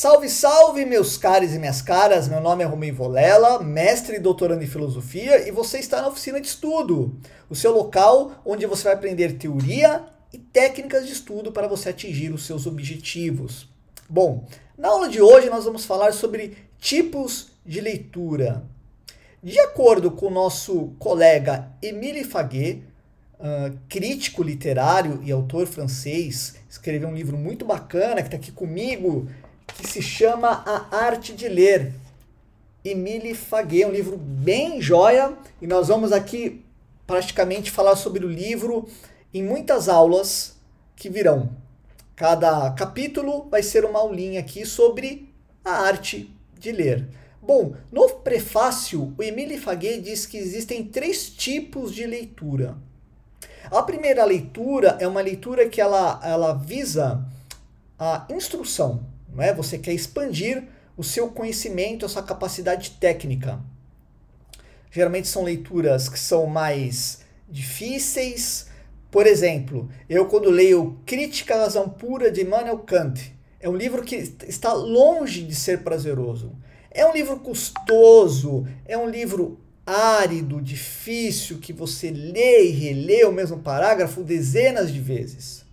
Salve, salve, meus caros e minhas caras. Meu nome é Romeu Volela, mestre e doutorando em filosofia, e você está na oficina de estudo, o seu local onde você vai aprender teoria e técnicas de estudo para você atingir os seus objetivos. Bom, na aula de hoje nós vamos falar sobre tipos de leitura. De acordo com o nosso colega Émile Faguet, uh, crítico literário e autor francês, escreveu um livro muito bacana que está aqui comigo que se chama A Arte de Ler. Emile Faguet, um livro bem joia, e nós vamos aqui praticamente falar sobre o livro em muitas aulas que virão. Cada capítulo vai ser uma aulinha aqui sobre a arte de ler. Bom, no prefácio, o Emile Faguet diz que existem três tipos de leitura. A primeira leitura é uma leitura que ela, ela visa a instrução, não é? Você quer expandir o seu conhecimento, a sua capacidade técnica. Geralmente são leituras que são mais difíceis. Por exemplo, eu quando leio Crítica à Razão Pura de Immanuel Kant, é um livro que está longe de ser prazeroso. É um livro custoso, é um livro árido, difícil, que você lê e relê o mesmo parágrafo dezenas de vezes.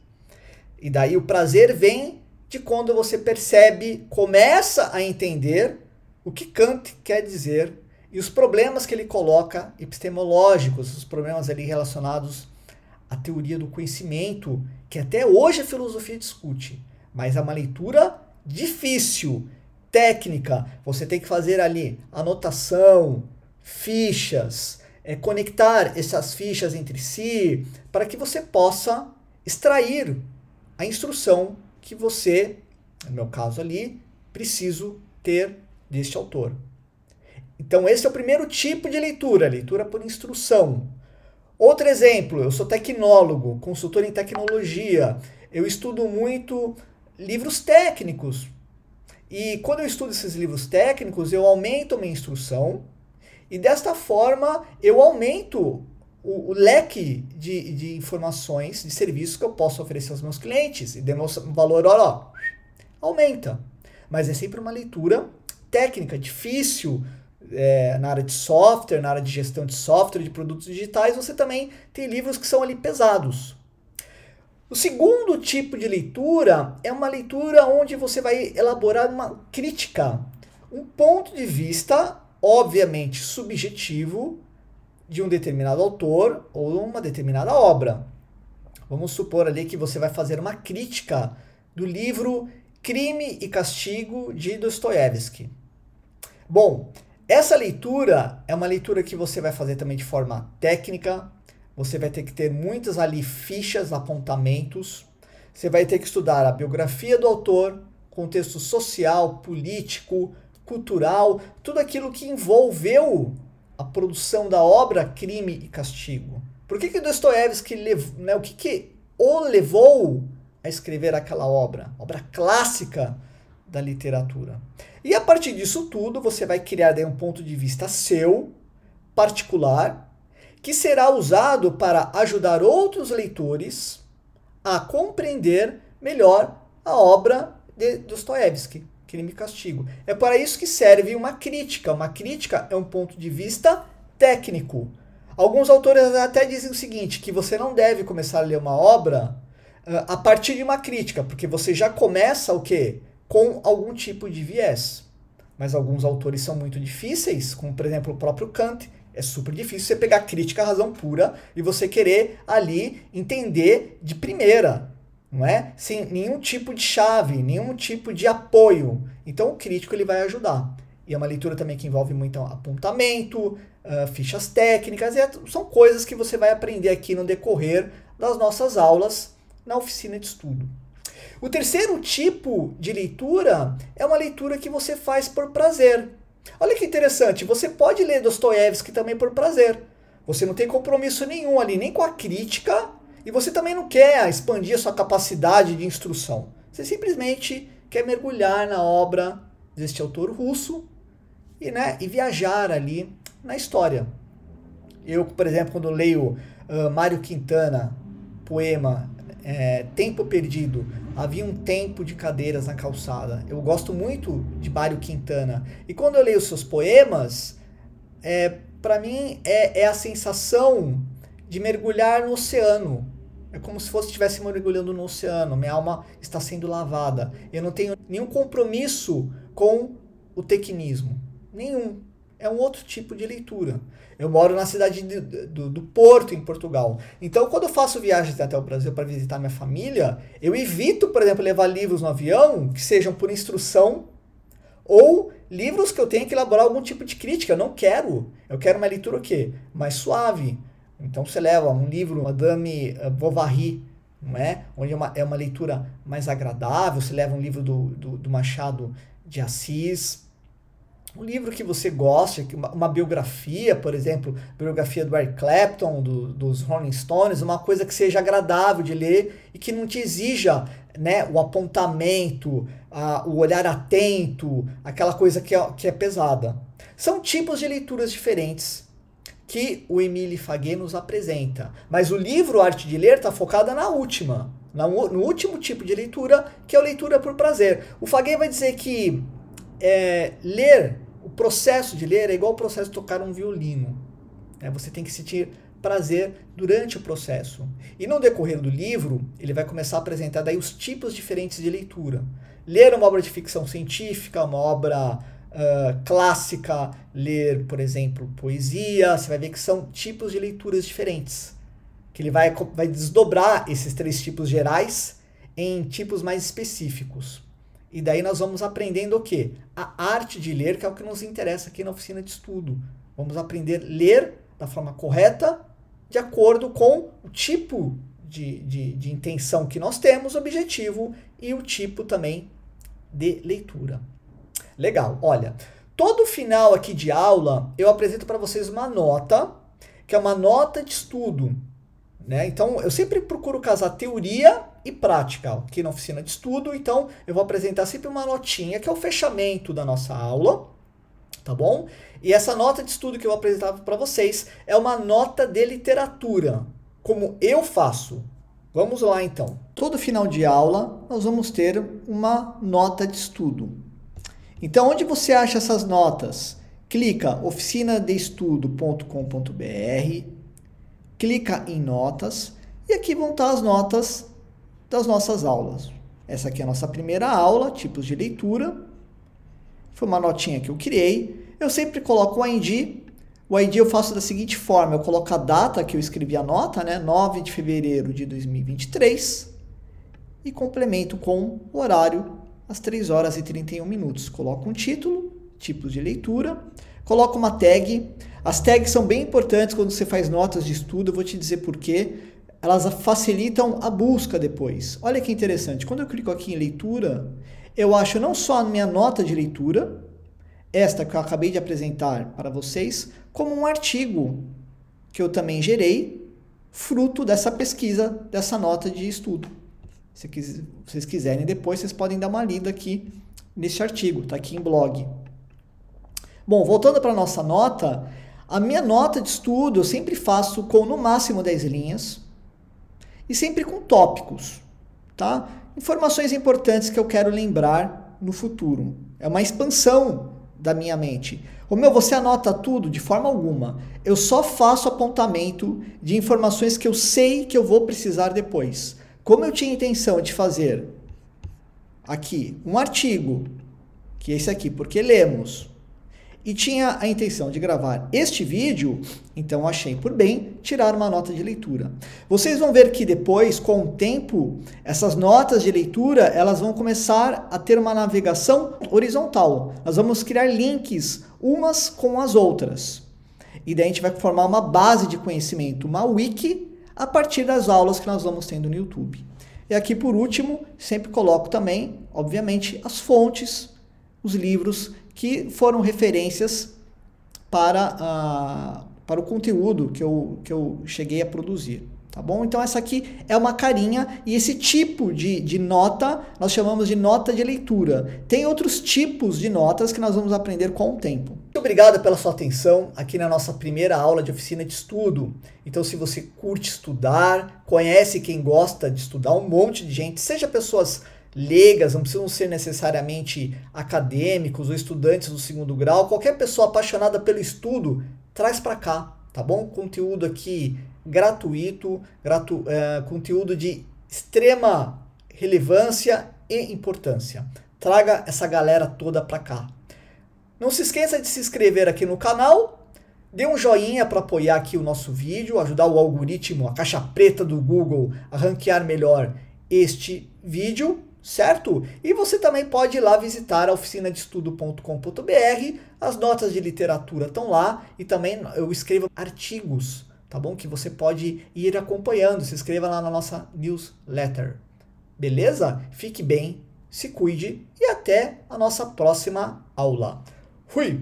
E daí o prazer vem de quando você percebe, começa a entender o que Kant quer dizer e os problemas que ele coloca epistemológicos, os problemas ali relacionados à teoria do conhecimento, que até hoje a filosofia discute, mas é uma leitura difícil, técnica. Você tem que fazer ali anotação, fichas, é, conectar essas fichas entre si, para que você possa extrair a instrução que você, no meu caso ali, preciso ter deste autor. Então, esse é o primeiro tipo de leitura, leitura por instrução. Outro exemplo, eu sou tecnólogo, consultor em tecnologia. Eu estudo muito livros técnicos. E quando eu estudo esses livros técnicos, eu aumento minha instrução e desta forma eu aumento o, o, leque de, de informações, de serviços que eu posso oferecer aos meus clientes. E demonstra um valor, ó, ó, aumenta. Mas é sempre uma leitura técnica, difícil. É, na área de software, na área de gestão de software, de produtos digitais, você também tem livros que são ali pesados. O segundo tipo de leitura é uma leitura onde você vai elaborar uma crítica, um ponto de vista, obviamente subjetivo, de um determinado autor ou uma determinada obra. Vamos supor ali que você vai fazer uma crítica do livro Crime e Castigo de Dostoiévski. Bom, essa leitura é uma leitura que você vai fazer também de forma técnica, você vai ter que ter muitas ali fichas, apontamentos, você vai ter que estudar a biografia do autor, contexto social, político, cultural, tudo aquilo que envolveu a produção da obra Crime e Castigo? Por que que Dostoiévski, né, o que que o levou a escrever aquela obra, obra clássica da literatura? E a partir disso tudo, você vai criar daí um ponto de vista seu, particular, que será usado para ajudar outros leitores a compreender melhor a obra de Dostoiévski crime e castigo. É para isso que serve uma crítica. Uma crítica é um ponto de vista técnico. Alguns autores até dizem o seguinte, que você não deve começar a ler uma obra uh, a partir de uma crítica, porque você já começa o quê? Com algum tipo de viés. Mas alguns autores são muito difíceis, como por exemplo o próprio Kant. É super difícil você pegar crítica à razão pura e você querer ali entender de primeira não é? Sem nenhum tipo de chave, nenhum tipo de apoio. Então o crítico ele vai ajudar. E é uma leitura também que envolve muito apontamento, uh, fichas técnicas, e é, são coisas que você vai aprender aqui no decorrer das nossas aulas na oficina de estudo. O terceiro tipo de leitura é uma leitura que você faz por prazer. Olha que interessante, você pode ler Dostoiévski também por prazer. Você não tem compromisso nenhum ali, nem com a crítica e você também não quer expandir a sua capacidade de instrução. Você simplesmente quer mergulhar na obra deste autor russo e, né, e viajar ali na história. Eu, por exemplo, quando leio uh, Mário Quintana, poema é, Tempo Perdido, Havia um tempo de cadeiras na calçada. Eu gosto muito de Mário Quintana. E quando eu leio seus poemas, é, para mim é, é a sensação de mergulhar no oceano. É como se fosse estivesse mergulhando no oceano. Minha alma está sendo lavada. Eu não tenho nenhum compromisso com o tecnismo. Nenhum. É um outro tipo de leitura. Eu moro na cidade de, do, do, Porto, em Portugal. Então, quando eu faço viagens até o Brasil para visitar minha família, eu evito, por exemplo, levar livros no avião que sejam por instrução ou livros que eu tenha que elaborar algum tipo de crítica. Eu não quero. Eu quero uma leitura o quê? Mais suave. Então, você leva um livro, Madame eh, Bovary, não é? Onde é uma, é uma leitura mais agradável. Você leva um livro do, do, do Machado de Assis, um livro que você goste, uma, uma biografia, por exemplo, biografia do Eric Clapton, do, dos Rolling Stones, uma coisa que seja agradável de ler e que não te exija né, o apontamento, a, o olhar atento, aquela coisa que é, que é pesada. São tipos de leituras diferentes que o Emile Faguet nos apresenta. Mas o livro Arte de Ler está focado na última, no último tipo de leitura, que é a leitura por prazer. O Faguet vai dizer que é, ler o processo de ler é igual o processo de tocar um violino. Né? Você tem que sentir prazer durante o processo. E no decorrer do livro, ele vai começar a apresentar daí os tipos diferentes de leitura. Ler uma obra de ficção científica, uma obra clássica, ler, por exemplo, poesia, você vai ver que são tipos de leituras diferentes. Que ele vai, vai desdobrar esses três tipos gerais em tipos mais específicos. E daí nós vamos aprendendo o quê? A arte de ler, que é o que nos interessa aqui na oficina de estudo. Vamos aprender a ler da forma correta, de acordo com o tipo de, de, de intenção que nós temos, objetivo e o tipo também de leitura. Legal, olha, todo final aqui de aula eu apresento para vocês uma nota, que é uma nota de estudo. Né? Então eu sempre procuro casar teoria e prática aqui na oficina de estudo. Então, eu vou apresentar sempre uma notinha, que é o fechamento da nossa aula, tá bom? E essa nota de estudo que eu vou apresentar para vocês é uma nota de literatura, como eu faço. Vamos lá então. Todo final de aula nós vamos ter uma nota de estudo. Então, onde você acha essas notas? Clica oficinadeestudo.com.br, clica em notas e aqui vão estar as notas das nossas aulas. Essa aqui é a nossa primeira aula, tipos de leitura. Foi uma notinha que eu criei. Eu sempre coloco o ID. O ID eu faço da seguinte forma: eu coloco a data que eu escrevi a nota, né? 9 de fevereiro de 2023, e complemento com o horário às 3 horas e 31 minutos. Coloco um título, tipos de leitura, coloco uma tag. As tags são bem importantes quando você faz notas de estudo, eu vou te dizer por quê elas facilitam a busca depois. Olha que interessante, quando eu clico aqui em leitura, eu acho não só a minha nota de leitura, esta que eu acabei de apresentar para vocês, como um artigo que eu também gerei, fruto dessa pesquisa, dessa nota de estudo. Se vocês quiserem depois, vocês podem dar uma lida aqui nesse artigo, está aqui em blog. Bom, voltando para a nossa nota, a minha nota de estudo eu sempre faço com no máximo 10 linhas, e sempre com tópicos, tá? Informações importantes que eu quero lembrar no futuro. É uma expansão da minha mente. O meu, você anota tudo de forma alguma. Eu só faço apontamento de informações que eu sei que eu vou precisar depois. Como eu tinha intenção de fazer aqui um artigo, que é esse aqui, porque lemos, e tinha a intenção de gravar este vídeo, então achei por bem tirar uma nota de leitura. Vocês vão ver que depois, com o tempo, essas notas de leitura, elas vão começar a ter uma navegação horizontal. Nós vamos criar links umas com as outras. E daí a gente vai formar uma base de conhecimento, uma wiki, a partir das aulas que nós vamos tendo no YouTube. E aqui por último, sempre coloco também, obviamente, as fontes, os livros que foram referências para, uh, para o conteúdo que eu, que eu cheguei a produzir. Tá bom? Então, essa aqui é uma carinha e esse tipo de, de nota nós chamamos de nota de leitura. Tem outros tipos de notas que nós vamos aprender com o tempo. Muito obrigado pela sua atenção aqui na nossa primeira aula de oficina de estudo. Então, se você curte estudar, conhece quem gosta de estudar, um monte de gente, seja pessoas leigas, não precisam ser necessariamente acadêmicos ou estudantes do segundo grau, qualquer pessoa apaixonada pelo estudo, traz para cá, tá bom? Conteúdo aqui gratuito, gratu, é, conteúdo de extrema relevância e importância. Traga essa galera toda para cá. Não se esqueça de se inscrever aqui no canal, dê um joinha para apoiar aqui o nosso vídeo, ajudar o algoritmo, a caixa preta do Google a ranquear melhor este vídeo certo? E você também pode ir lá visitar a oficinadeestudo.com.br, as notas de literatura estão lá e também eu escrevo artigos, tá bom? Que você pode ir acompanhando, se inscreva lá na nossa newsletter. Beleza? Fique bem, se cuide e até a nossa próxima aula. 会。